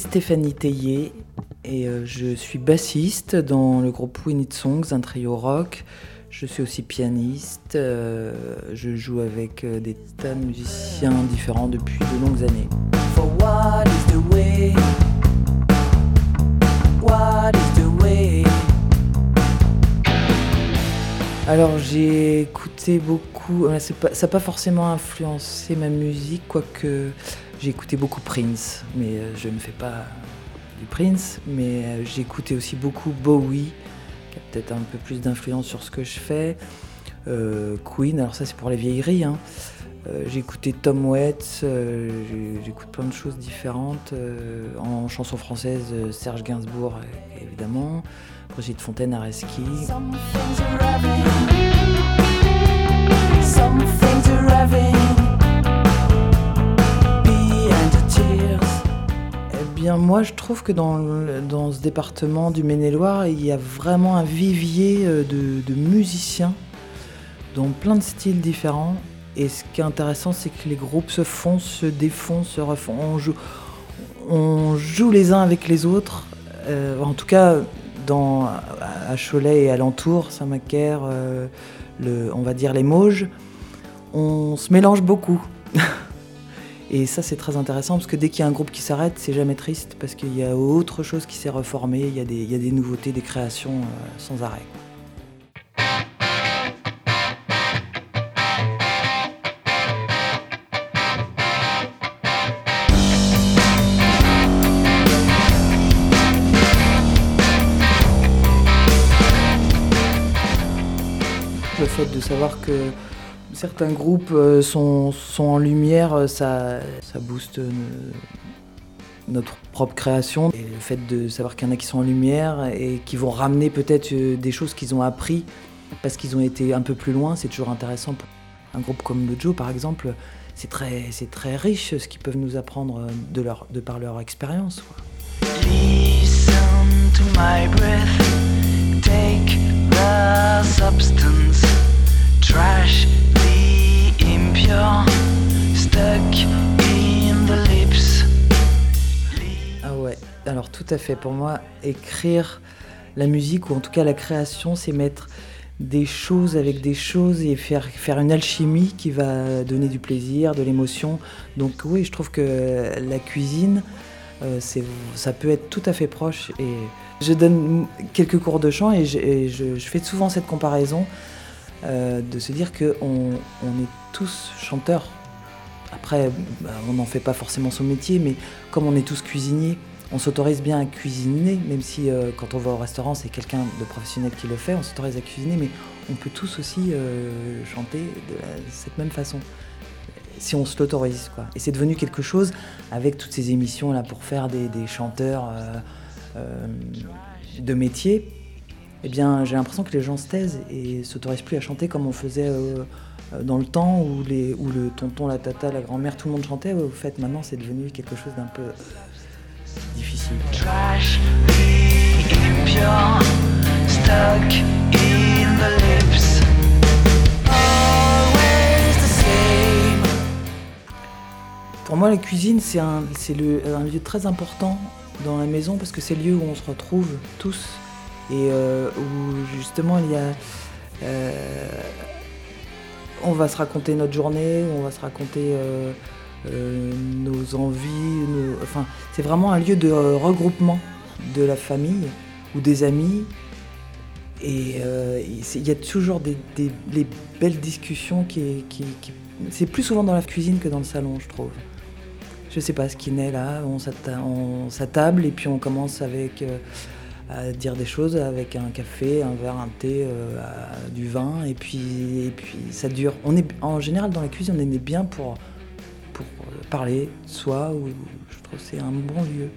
Stéphanie Théier et euh, je suis bassiste dans le groupe We Need Songs, un trio rock. Je suis aussi pianiste. euh, je joue avec euh, des tas de musiciens différents depuis de longues années. For what is the way? What is the way? Alors j'ai écouté beaucoup, pas- ça n'a pas forcément influencé ma musique, quoique j'ai écouté beaucoup Prince, mais euh, je ne fais pas du Prince, mais euh, j'ai écouté aussi beaucoup Bowie, qui a peut-être un peu plus d'influence sur ce que je fais. Euh, Queen, alors ça c'est pour les vieilleries. hein. J'ai écouté Tom Waits, j'écoute plein de choses différentes. en chanson française, Serge Gainsbourg évidemment, Brigitte Fontaine, Areski. Moi, je trouve que dans, dans ce département du Maine-et-Loire, il y a vraiment un vivier euh, de, musiciens dans plein de styles différents. Et ce qui est intéressant, c'est que les groupes se font, se défont, se refont. On joue, les uns avec les autres. Euh, en tout cas, à Cholet et alentour, Saint-Macaire, euh, on va dire les Mauges, on se mélange beaucoup. Et ça, c'est très intéressant parce que dès qu'il y a un groupe qui s'arrête, c'est jamais triste parce qu'il y a autre chose qui s'est reformé, il y, a des, il y a des nouveautés, des créations euh, sans arrêt. Le fait de savoir que certains groupes euh, sont, sont en lumière, euh, ça, ça booste euh, notre propre création. Et le fait de savoir qu'il y en a qui sont en lumière et qui vont ramener peut-être des choses qu'ils ont appris parce qu'ils ont été un peu plus loin, c'est toujours intéressant. Pour un groupe comme le par exemple, c'est très, très riche ce qu'ils peuvent nous apprendre de, leur, de par leur expérience. Alors tout à fait. Pour moi, écrire la musique, ou en tout cas la création, c'est mettre des choses avec des choses et faire, faire une alchimie qui va donner du plaisir, de l'émotion. Donc oui, je trouve que la cuisine, euh, ça peut être tout à fait proche. Et je donne quelques cours de chant et je fais souvent cette comparaison euh, de se dire qu'on on est tous chanteurs. Après, bah, on n'en fait pas forcément son métier, mais comme on est tous cuisiniers, on s'autorise bien à cuisiner, même si euh, quand on va au restaurant, c'est quelqu'un de professionnel qui le fait, on s'autorise à cuisiner, mais on peut tous aussi euh, chanter de cette même façon, si on se l'autorise. quoi. Et c'est devenu quelque chose avec toutes ces émissions là pour faire des, chanteurs euh, de métier. Eh bien, j'ai l'impression que les gens se taisent et s'autorisent plus à chanter comme on faisait dans le temps où, les, où le tonton, la tata, la grand-mère, tout le monde chantait. Au fait, maintenant, c'est devenu quelque chose d'un peu difficile. Trash the impure. Stuck in the lips. Always the same. Pour moi, la cuisine, c'est un, le- un lieu très important dans la maison parce que c'est le lieu où on se retrouve tous et euh, où justement il y a. euh, on va se raconter notre journée, on va se raconter euh, nos envies. enfin, c'est vraiment un lieu de euh, regroupement de la famille ou des amis. Et euh, il y a toujours des, les belles discussions qui, C'est plus souvent dans la cuisine que dans le salon, je trouve. Je sais pas ce qui naît là, on s'atta- on s'attable et puis on commence avec euh, à dire des choses avec un café, un verre, un thé, euh, du vin et puis, et puis ça dure. On est, en général dans la cuisine, on est bien pour, euh, parler de soi ou je trouve que c'est un bon lieu.